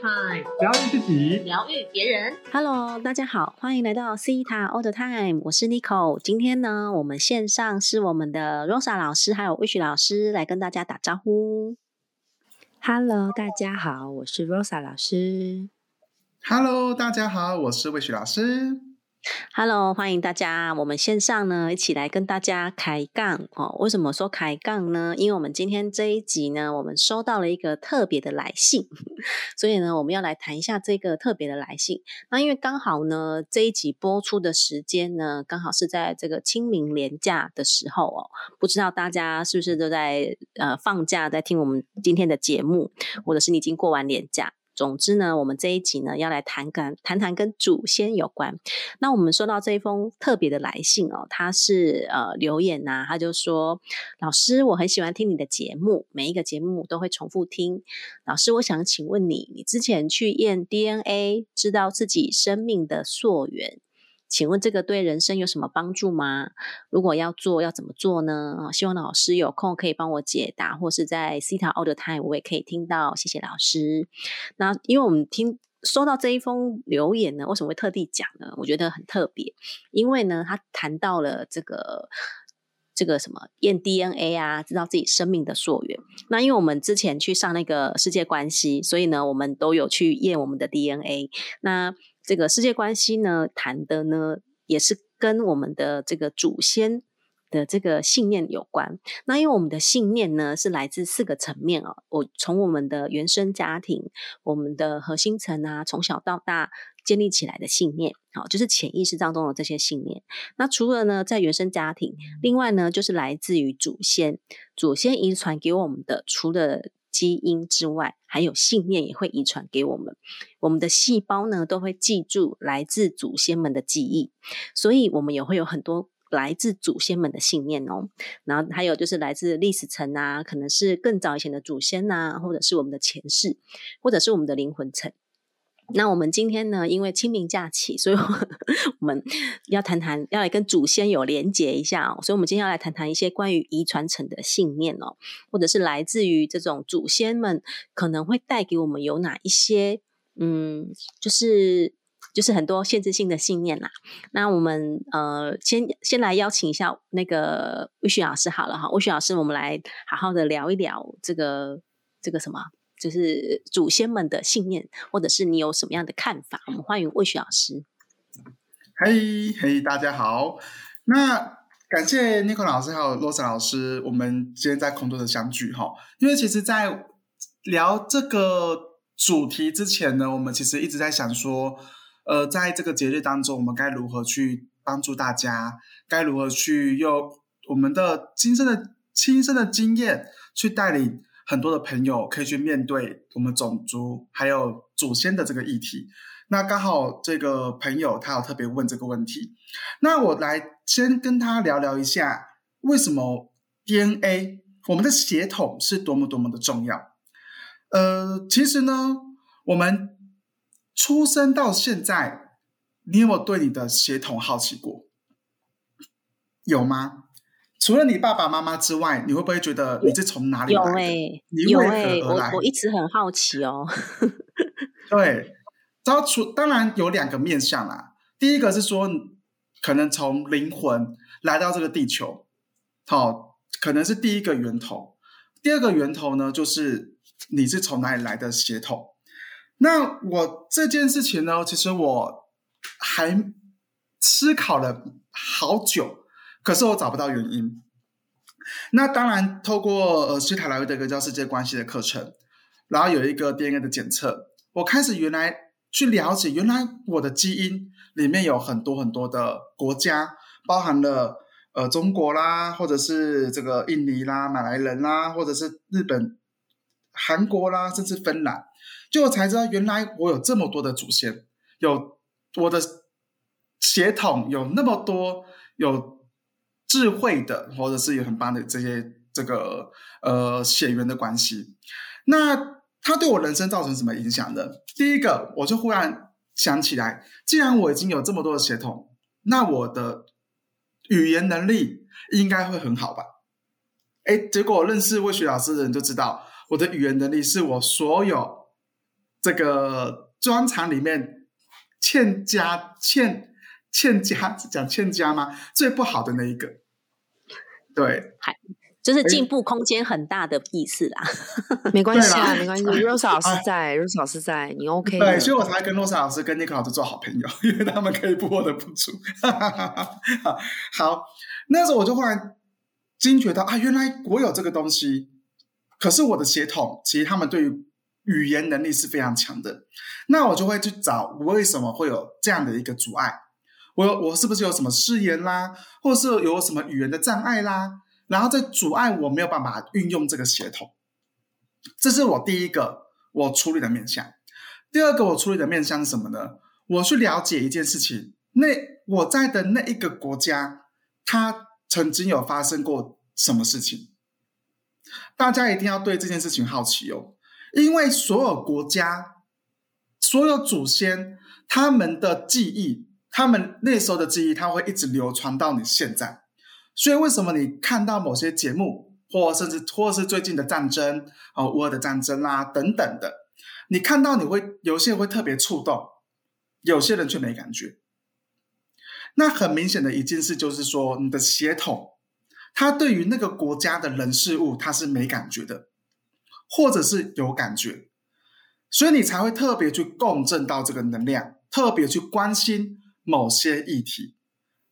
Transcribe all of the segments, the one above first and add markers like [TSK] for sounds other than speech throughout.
Time，疗愈自己，疗愈别人。Hello，大家好，欢迎来到 Cita All the Time，我是 Nico。今天呢，我们线上是我们的 Rosa 老师还有 Wish 老师来跟大家打招呼。Hello，大家好，我是 Rosa 老师。Hello，大家好，我是魏旭老师。Hello，欢迎大家，我们线上呢一起来跟大家开杠哦。为什么说开杠呢？因为我们今天这一集呢，我们收到了一个特别的来信，[LAUGHS] 所以呢，我们要来谈一下这个特别的来信。那因为刚好呢，这一集播出的时间呢，刚好是在这个清明连假的时候哦。不知道大家是不是都在呃放假，在听我们今天的节目，或者是你已经过完连假？总之呢，我们这一集呢要来谈跟谈谈跟祖先有关。那我们收到这一封特别的来信哦，他是呃留言呐、他就说：“老师，我很喜欢听你的节目，每一个节目都会重复听。老师，我想请问你，你之前去验 DNA，知道自己生命的溯源。”请问这个对人生有什么帮助吗？如果要做，要怎么做呢？希望老师有空可以帮我解答，或是在 Cita All the Time 我也可以听到。谢谢老师。那因为我们听收到这一封留言呢，为什么会特地讲呢？我觉得很特别，因为呢，他谈到了这个。这个什么验 DNA 啊，知道自己生命的溯源。那因为我们之前去上那个世界关系，所以呢，我们都有去验我们的 DNA。那这个世界关系呢，谈的呢，也是跟我们的这个祖先的这个信念有关。那因为我们的信念呢，是来自四个层面哦。我从我们的原生家庭、我们的核心层啊，从小到大建立起来的信念，好，就是潜意识当中的这些信念。那除了呢，在原生家庭，另外呢，就是来自于祖先，祖先遗传给我们的，除了基因之外，还有信念也会遗传给我们。我们的细胞呢，都会记住来自祖先们的记忆，所以我们也会有很多来自祖先们的信念哦。然后还有就是来自历史层啊，可能是更早以前的祖先呐、或者是我们的前世，或者是我们的灵魂层。那我们今天呢，因为清明假期，所以我们要谈谈，要来跟祖先有连结一下哦。所以，我们今天要来谈谈一些关于遗传层的信念哦，或者是来自于这种祖先们可能会带给我们有哪一些，嗯，就是就是很多限制性的信念啦。那我们呃，先先来邀请一下那个魏旭老师好了哈，魏旭老师，我们来好好的聊一聊这个这个什么。就是祖先们的信念，或者是你有什么样的看法？我们欢迎魏雪老师。嘿嘿，大家好。那感谢 Nico 老师还有 Rosa 老师，我们今天在空中的相聚哈。因为其实，在聊这个主题之前呢，我们其实一直在想说，呃，在这个节日当中，我们该如何去帮助大家？该如何去用我们的亲身的亲身的经验去带领？很多的朋友可以去面对我们种族还有祖先的这个议题。那刚好这个朋友他有特别问这个问题，那我来先跟他聊聊一下，为什么 DNA 我们的血统是多么多么的重要。呃，其实呢，我们出生到现在，你有没有对你的血统好奇过？有吗？除了你爸爸妈妈之外，你会不会觉得你是从哪里来的？有哎、欸，你有哎、欸，我我一直很好奇哦。[LAUGHS] 对，然后除当然有两个面向啦。第一个是说，可能从灵魂来到这个地球，好、哦，可能是第一个源头。第二个源头呢，就是你是从哪里来的血统。那我这件事情呢，其实我还思考了好久。可是我找不到原因。那当然，透过呃西塔莱维的一个叫世界关系的课程，然后有一个 DNA 的检测，我开始原来去了解，原来我的基因里面有很多很多的国家，包含了呃中国啦，或者是这个印尼啦、马来人啦，或者是日本、韩国啦，甚至芬兰，就我才知道原来我有这么多的祖先，有我的血统有那么多有。智慧的，或者是有很棒的这些这个呃血缘的关系，那它对我人生造成什么影响呢？第一个，我就忽然想起来，既然我已经有这么多的血统，那我的语言能力应该会很好吧？哎，结果认识魏雪老师的人就知道，我的语言能力是我所有这个专场里面欠佳欠欠佳讲欠佳吗？最不好的那一个，对，还就是进步空间很大的意思啦。[LAUGHS] 没关系啊，没关系。[LAUGHS] Rose 老师在，Rose 老师在，你 OK？对，所以我才跟 Rose 老师跟 Nick 老师做好朋友，[LAUGHS] 因为他们可以补我的不足。好，那时候我就忽然惊觉到啊，原来我有这个东西，可是我的血统其实他们对于语言能力是非常强的。那我就会去找我为什么会有这样的一个阻碍。我我是不是有什么誓言啦，或是有什么语言的障碍啦？然后在阻碍我没有办法运用这个协同，这是我第一个我处理的面向。第二个我处理的面向是什么呢？我去了解一件事情，那我在的那一个国家，它曾经有发生过什么事情？大家一定要对这件事情好奇哦，因为所有国家、所有祖先他们的记忆。他们那时候的记忆，它会一直流传到你现在。所以，为什么你看到某些节目，或甚至或是最近的战争，哦，乌尔的战争啦等等的，你看到你会有些人会特别触动，有些人却没感觉。那很明显的一件事就是说，你的血统，他对于那个国家的人事物，他是没感觉的，或者是有感觉，所以你才会特别去共振到这个能量，特别去关心。某些议题，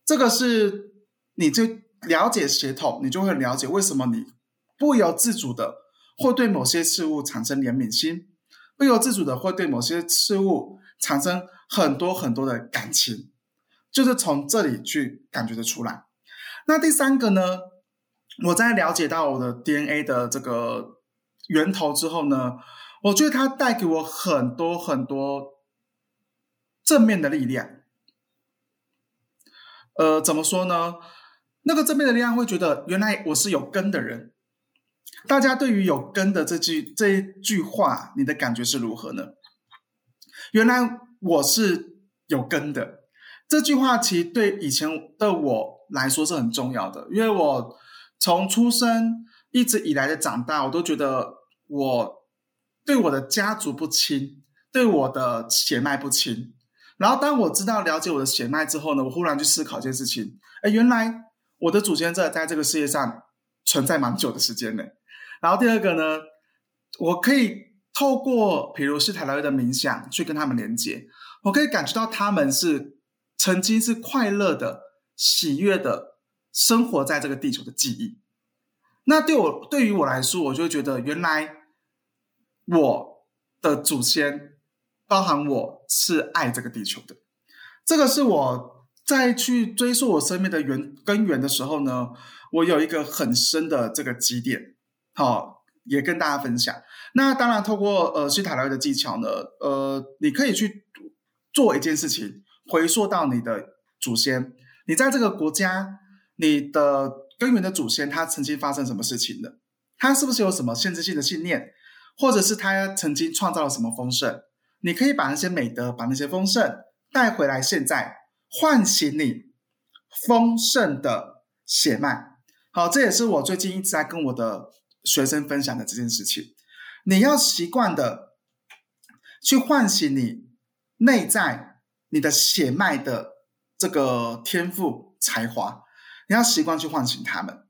这个是你就了解协同，你就会了解为什么你不由自主的会对某些事物产生怜悯心，不由自主的会对某些事物产生很多很多的感情，就是从这里去感觉得出来。那第三个呢，我在了解到我的 DNA 的这个源头之后呢，我觉得它带给我很多很多正面的力量。呃，怎么说呢？那个正面的力量会觉得，原来我是有根的人。大家对于有根的这句这一句话，你的感觉是如何呢？原来我是有根的这句话，其实对以前的我来说是很重要的，因为我从出生一直以来的长大，我都觉得我对我的家族不亲，对我的血脉不亲。然后，当我知道了解我的血脉之后呢，我忽然去思考一件事情：哎，原来我的祖先在在这个世界上存在蛮久的时间呢。然后第二个呢，我可以透过比如是塔罗的冥想去跟他们连接，我可以感觉到他们是曾经是快乐的、喜悦的生活在这个地球的记忆。那对我对于我来说，我就觉得原来我的祖先。包含我是爱这个地球的，这个是我在去追溯我生命的源根源的时候呢，我有一个很深的这个基点，好，也跟大家分享。那当然，透过呃西塔疗的技巧呢，呃，你可以去做一件事情，回溯到你的祖先，你在这个国家，你的根源的祖先他曾经发生什么事情的？他是不是有什么限制性的信念，或者是他曾经创造了什么丰盛？你可以把那些美德、把那些丰盛带回来，现在唤醒你丰盛的血脉。好，这也是我最近一直在跟我的学生分享的这件事情。你要习惯的去唤醒你内在你的血脉的这个天赋才华，你要习惯去唤醒他们。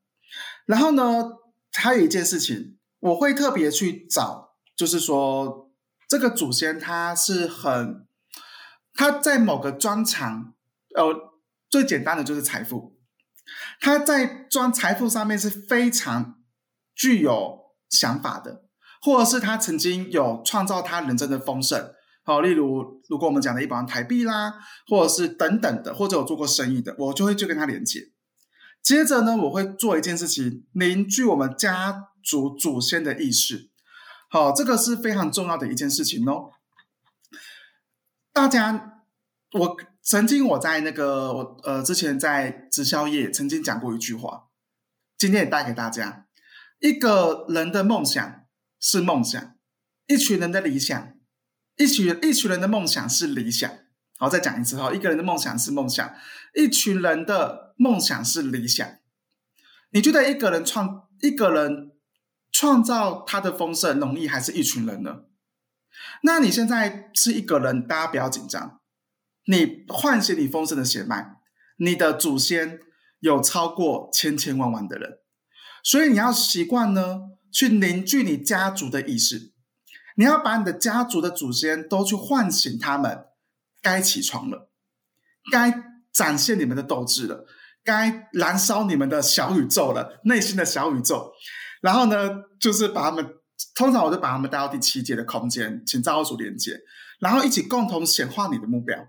然后呢，还有一件事情，我会特别去找，就是说。这个祖先他是很，他在某个专长，呃，最简单的就是财富，他在专财富上面是非常具有想法的，或者是他曾经有创造他人生的丰盛，好，例如如果我们讲的一百万台币啦，或者是等等的，或者有做过生意的，我就会去跟他连接。接着呢，我会做一件事情，凝聚我们家族祖先的意识。好，这个是非常重要的一件事情哦。大家，我曾经我在那个我呃之前在直销业曾经讲过一句话，今天也带给大家：一个人的梦想是梦想，一群人的理想，一群一群人的梦想是理想。好，再讲一次哈，一个人的梦想是梦想，一群人的梦想是理想。你觉得一个人创一个人？创造他的丰盛容易还是一群人呢？那你现在是一个人，大家不要紧张。你唤醒你丰盛的血脉，你的祖先有超过千千万万的人，所以你要习惯呢，去凝聚你家族的意识。你要把你的家族的祖先都去唤醒，他们该起床了，该展现你们的斗志了，该燃烧你们的小宇宙了，内心的小宇宙。然后呢，就是把他们，通常我就把他们带到第七阶的空间，请造物主连接，然后一起共同显化你的目标，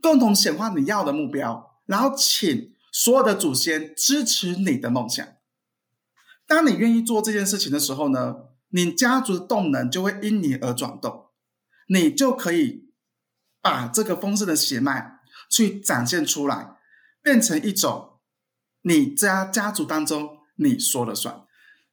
共同显化你要的目标，然后请所有的祖先支持你的梦想。当你愿意做这件事情的时候呢？你家族的动能就会因你而转动，你就可以把这个丰盛的血脉去展现出来，变成一种你家家族当中你说了算。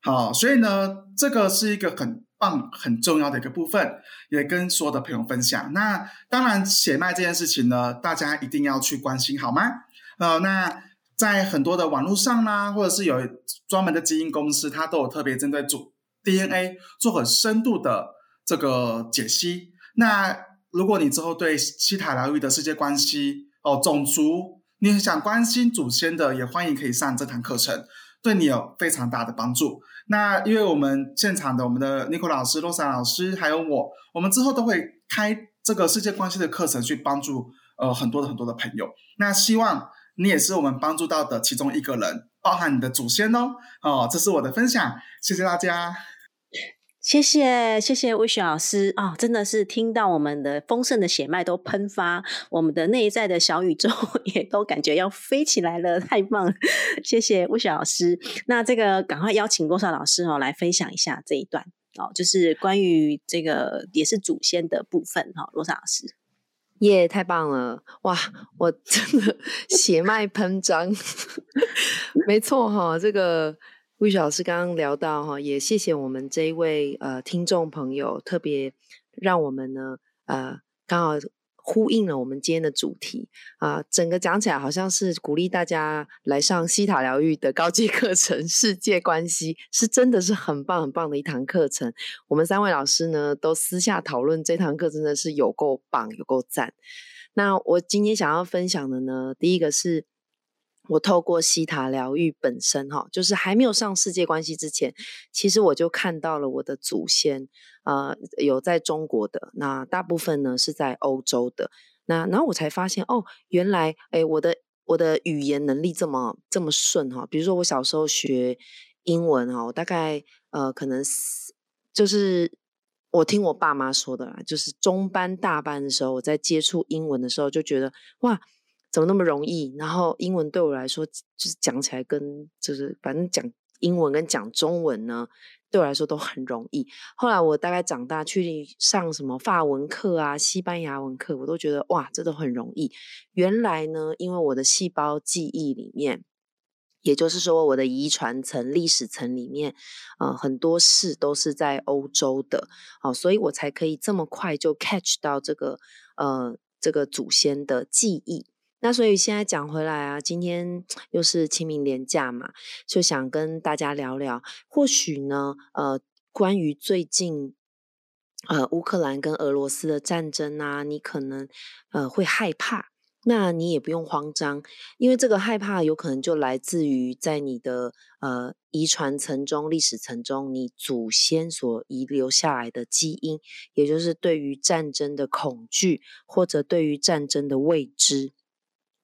好，所以呢，这个是一个很棒、很重要的一个部分，也跟所有的朋友分享。那当然，血脉这件事情呢，大家一定要去关心，好吗？呃，那在很多的网络上啦，或者是有专门的基因公司，它都有特别针对主。DNA 做很深度的这个解析。那如果你之后对西塔疗愈的世界关系哦，种族，你很想关心祖先的，也欢迎可以上这堂课程，对你有非常大的帮助。那因为我们现场的我们的 Nico 老师、洛莎老师还有我，我们之后都会开这个世界关系的课程，去帮助呃很多的很多的朋友。那希望你也是我们帮助到的其中一个人，包含你的祖先哦。哦，这是我的分享，谢谢大家。谢谢谢谢魏雪老师啊，真的是听到我们的丰盛的血脉都喷发，我们的内在的小宇宙 [LAUGHS] 也都感觉要飞起来了，太棒！谢谢魏雪老师。那这个赶快邀请多少老师哦来分享一下这一段哦，就是关于这个也是祖先的部分哈，罗莎老师。耶，太棒了！哇，我真的 [LAUGHS] 血脉喷张，[LAUGHS] 没错哈，这个。魏老师刚刚聊到哈，也谢谢我们这一位呃听众朋友，特别让我们呢呃刚好呼应了我们今天的主题啊，整个讲起来好像是鼓励大家来上西塔疗愈的高级课程，世界关系是真的是很棒很棒的一堂课程。我们三位老师呢都私下讨论这堂课真的是有够棒，有够赞。那我今天想要分享的呢，第一个是。我透过西塔疗愈本身，哈，就是还没有上世界关系之前，其实我就看到了我的祖先，呃，有在中国的，那大部分呢是在欧洲的，那然后我才发现，哦，原来，哎，我的我的语言能力这么这么顺，哈，比如说我小时候学英文，哈，我大概呃，可能就是我听我爸妈说的啦，就是中班大班的时候，我在接触英文的时候，就觉得哇。怎么那么容易？然后英文对我来说，就是讲起来跟就是反正讲英文跟讲中文呢，对我来说都很容易。后来我大概长大去上什么法文课啊、西班牙文课，我都觉得哇，这都很容易。原来呢，因为我的细胞记忆里面，也就是说我的遗传层、历史层里面，呃，很多事都是在欧洲的，好，所以我才可以这么快就 catch 到这个呃这个祖先的记忆。那所以现在讲回来啊，今天 [TSK] 又是清明连假嘛，就想跟大家聊聊，或许呢，呃，关于最近呃乌克兰跟俄罗斯的战争啊，你可能呃会害怕，那你也不用慌张，因为这个害怕有可能就来自于在你的呃遗传层中、历史层中，你祖先所遗留下来的基因，也就是对于战争的恐惧，或者对于战争的未知。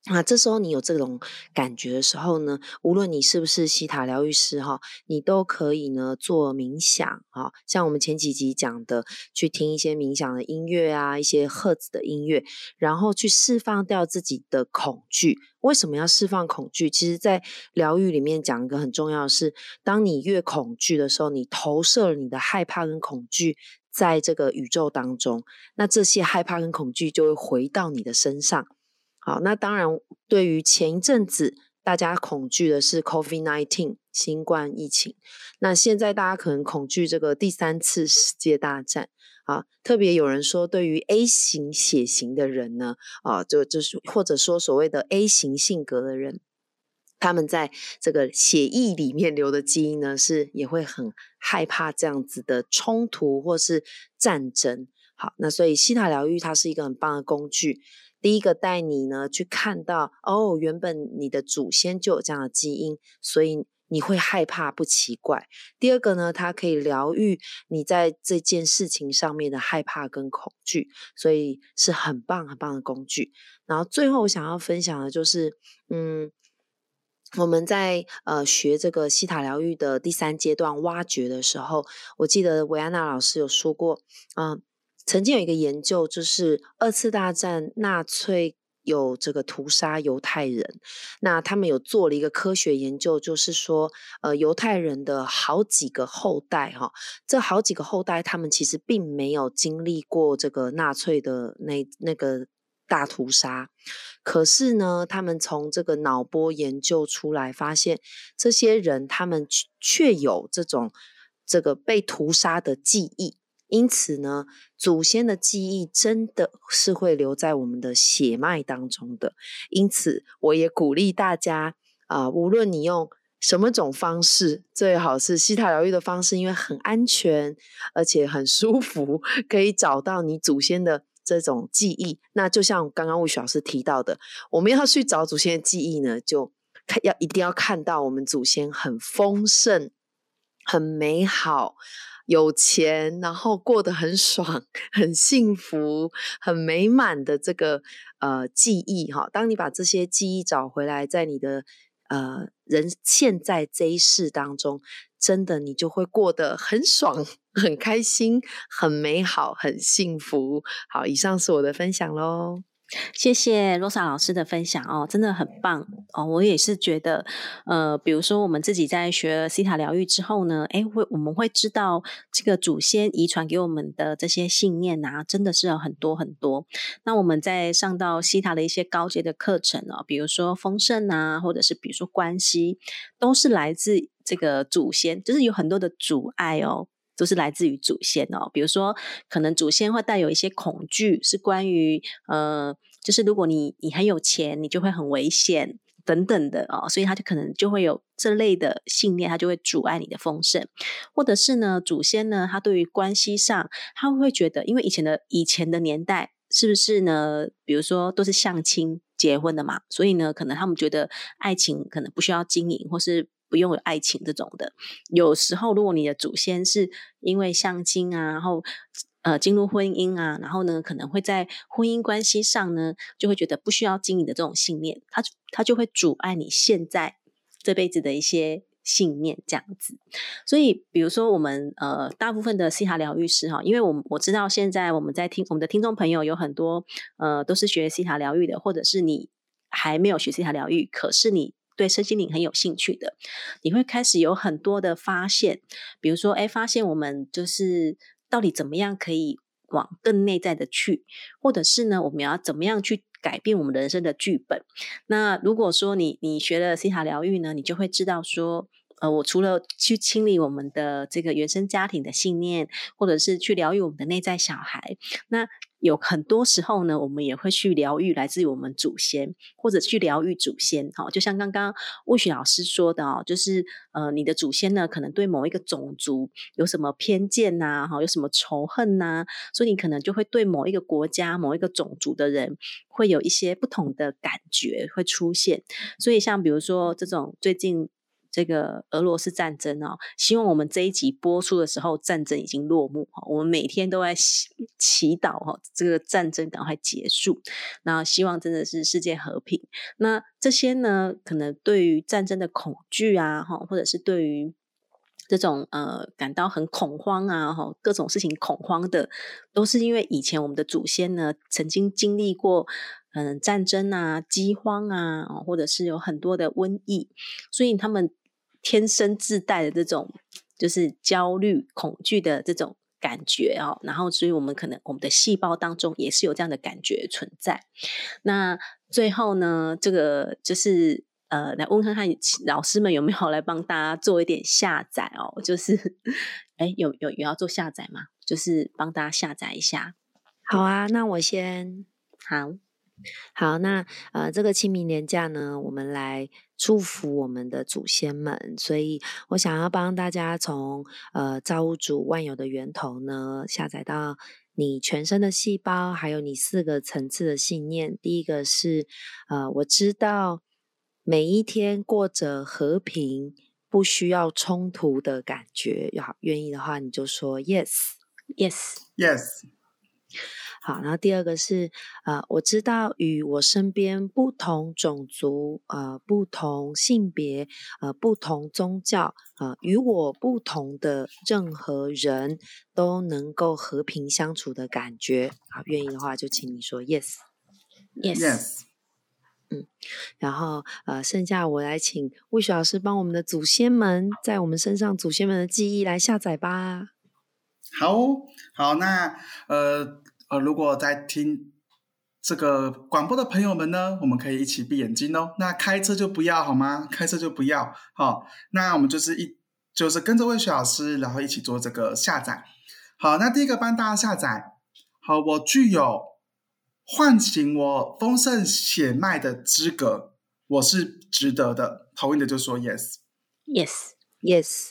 那这时候你有这种感觉的时候呢，无论你是不是西塔疗愈师哈，你都可以呢做冥想啊，像我们前几集讲的，去听一些冥想的音乐啊，一些赫兹的音乐，然后去释放掉自己的恐惧。为什么要释放恐惧？其实，在疗愈里面讲一个很重要的是，当你越恐惧的时候，你投射了你的害怕跟恐惧在这个宇宙当中，那这些害怕跟恐惧就会回到你的身上。好，那当然，对于前一阵子大家恐惧的是 COVID-19 新冠疫情，那现在大家可能恐惧这个第三次世界大战啊。特别有人说，对于 A 型血型的人呢，啊，就就是或者说所谓的 A 型性格的人，他们在这个血液里面留的基因呢，是也会很害怕这样子的冲突或是战争。好，那所以西塔疗愈它是一个很棒的工具。第一个带你呢去看到，哦，原本你的祖先就有这样的基因，所以你会害怕不奇怪。第二个呢，它可以疗愈你在这件事情上面的害怕跟恐惧，所以是很棒很棒的工具。然后最后我想要分享的就是，嗯。我们在呃学这个西塔疗愈的第三阶段挖掘的时候，我记得维安娜老师有说过，嗯，曾经有一个研究，就是二次大战纳粹有这个屠杀犹太人，那他们有做了一个科学研究，就是说，呃，犹太人的好几个后代哈，这好几个后代他们其实并没有经历过这个纳粹的那那个。大屠杀，可是呢，他们从这个脑波研究出来，发现这些人他们却有这种这个被屠杀的记忆，因此呢，祖先的记忆真的是会留在我们的血脉当中的。因此，我也鼓励大家啊，无论你用什么种方式，最好是西塔疗愈的方式，因为很安全，而且很舒服，可以找到你祖先的。这种记忆，那就像刚刚魏雪老师提到的，我们要去找祖先的记忆呢，就要一定要看到我们祖先很丰盛、很美好、有钱，然后过得很爽、[LAUGHS] 很幸福、很美满的这个呃记忆哈。当你把这些记忆找回来，在你的呃人现在这一世当中。真的，你就会过得很爽、[LAUGHS] 很开心、很美好、很幸福。好，以上是我的分享喽。谢谢罗莎老师的分享哦，真的很棒哦。我也是觉得，呃，比如说我们自己在学西塔疗愈之后呢，哎，会我们会知道这个祖先遗传给我们的这些信念啊，真的是有很多很多。那我们在上到西塔的一些高阶的课程哦，比如说丰盛啊，或者是比如说关系，都是来自这个祖先，就是有很多的阻碍哦。都是来自于祖先哦，比如说，可能祖先会带有一些恐惧，是关于呃，就是如果你你很有钱，你就会很危险等等的哦，所以他就可能就会有这类的信念，他就会阻碍你的丰盛，或者是呢，祖先呢，他对于关系上，他会觉得，因为以前的以前的年代，是不是呢？比如说都是相亲结婚的嘛，所以呢，可能他们觉得爱情可能不需要经营，或是。不用有爱情这种的，有时候如果你的祖先是因为相亲啊，然后呃进入婚姻啊，然后呢可能会在婚姻关系上呢就会觉得不需要经营的这种信念，他他就会阻碍你现在这辈子的一些信念这样子。所以比如说我们呃大部分的西塔疗愈师哈，因为我我知道现在我们在听我们的听众朋友有很多呃都是学西塔疗愈的，或者是你还没有学西塔疗愈，可是你。对身心灵很有兴趣的，你会开始有很多的发现，比如说，哎，发现我们就是到底怎么样可以往更内在的去，或者是呢，我们要怎么样去改变我们人生的剧本？那如果说你你学了西塔疗愈呢，你就会知道说，呃，我除了去清理我们的这个原生家庭的信念，或者是去疗愈我们的内在小孩，那。有很多时候呢，我们也会去疗愈来自于我们祖先，或者去疗愈祖先。哈，就像刚刚魏雪老师说的哦，就是呃，你的祖先呢，可能对某一个种族有什么偏见呐，哈，有什么仇恨呐，所以你可能就会对某一个国家、某一个种族的人会有一些不同的感觉会出现。所以像比如说这种最近。这个俄罗斯战争哦，希望我们这一集播出的时候，战争已经落幕哈。我们每天都在祈祷哈，这个战争赶快结束。那希望真的是世界和平。那这些呢，可能对于战争的恐惧啊，哈，或者是对于这种呃感到很恐慌啊，哈，各种事情恐慌的，都是因为以前我们的祖先呢，曾经经历过嗯战争啊、饥荒啊，或者是有很多的瘟疫，所以他们。天生自带的这种就是焦虑、恐惧的这种感觉哦，然后，所以我们可能我们的细胞当中也是有这样的感觉存在。那最后呢，这个就是呃，来问看看老师们有没有来帮大家做一点下载哦，就是哎，有有有要做下载吗？就是帮大家下载一下。好啊，那我先好好，那呃，这个清明年假呢，我们来。祝福我们的祖先们。所以我想要帮大家从呃造物主万有的源头呢，下载到你全身的细胞，还有你四个层次的信念。第一个是呃，我知道每一天过着和平。不需要冲突的感觉，要愿意的话，你就说 yes，yes，yes。好，然后第二个是，呃，我知道与我身边不同种族、呃，不同性别、呃，不同宗教、呃，与我不同的任何人都能够和平相处的感觉。好，愿意的话就请你说 yes，yes。嗯，然后呃，剩下我来请魏雪老师帮我们的祖先们在我们身上祖先们的记忆来下载吧。好好，那呃呃，如果在听这个广播的朋友们呢，我们可以一起闭眼睛哦。那开车就不要好吗？开车就不要。好，那我们就是一就是跟着魏雪老师，然后一起做这个下载。好，那第一个帮大家下载。好，我具有。唤醒我丰盛血脉的资格，我是值得的。同意的就说 yes，yes，yes。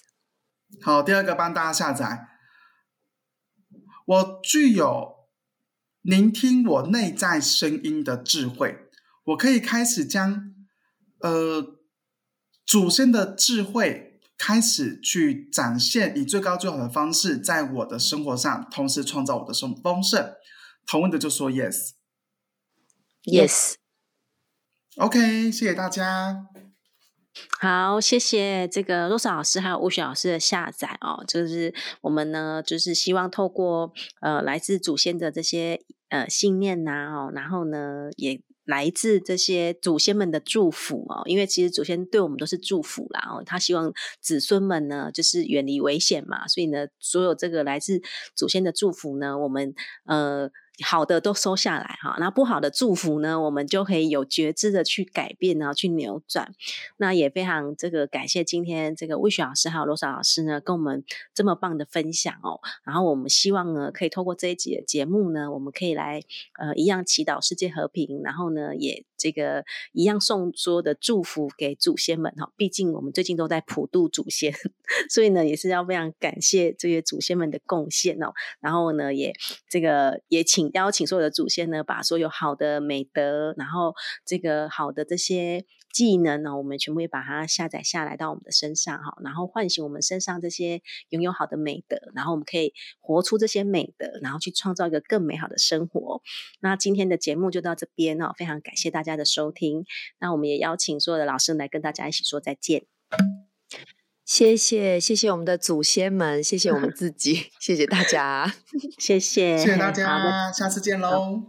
好，第二个帮大家下载。我具有聆听我内在声音的智慧，我可以开始将呃祖先的智慧开始去展现，以最高最好的方式，在我的生活上，同时创造我的生丰盛。同意的就说 yes。Yes，OK，谢谢大家。好，谢谢这个罗莎老师还有吴雪老师的下载哦。就是我们呢，就是希望透过呃来自祖先的这些呃信念呐哦，然后呢也来自这些祖先们的祝福哦。因为其实祖先对我们都是祝福啦哦，他希望子孙们呢就是远离危险嘛，所以呢，所有这个来自祖先的祝福呢，我们呃。好的都收下来哈，那不好的祝福呢，我们就可以有觉知的去改变呢，去扭转。那也非常这个感谢今天这个魏雪老师还有罗莎老师呢，跟我们这么棒的分享哦。然后我们希望呢，可以透过这一集的节目呢，我们可以来呃一样祈祷世界和平，然后呢也这个一样送所有的祝福给祖先们哈。毕竟我们最近都在普渡祖先，[LAUGHS] 所以呢也是要非常感谢这些祖先们的贡献哦。然后呢也这个也请邀请所有的祖先呢，把所有好的美德，然后这个好的这些技能呢，我们全部也把它下载下来到我们的身上哈，然后唤醒我们身上这些拥有好的美德，然后我们可以活出这些美德，然后去创造一个更美好的生活。那今天的节目就到这边哦，非常感谢大家的收听。那我们也邀请所有的老师来跟大家一起说再见。谢谢，谢谢我们的祖先们，谢谢我们 [LAUGHS] 自己，谢谢大家，谢谢，谢谢大家，下次见喽，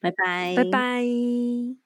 拜拜，拜拜。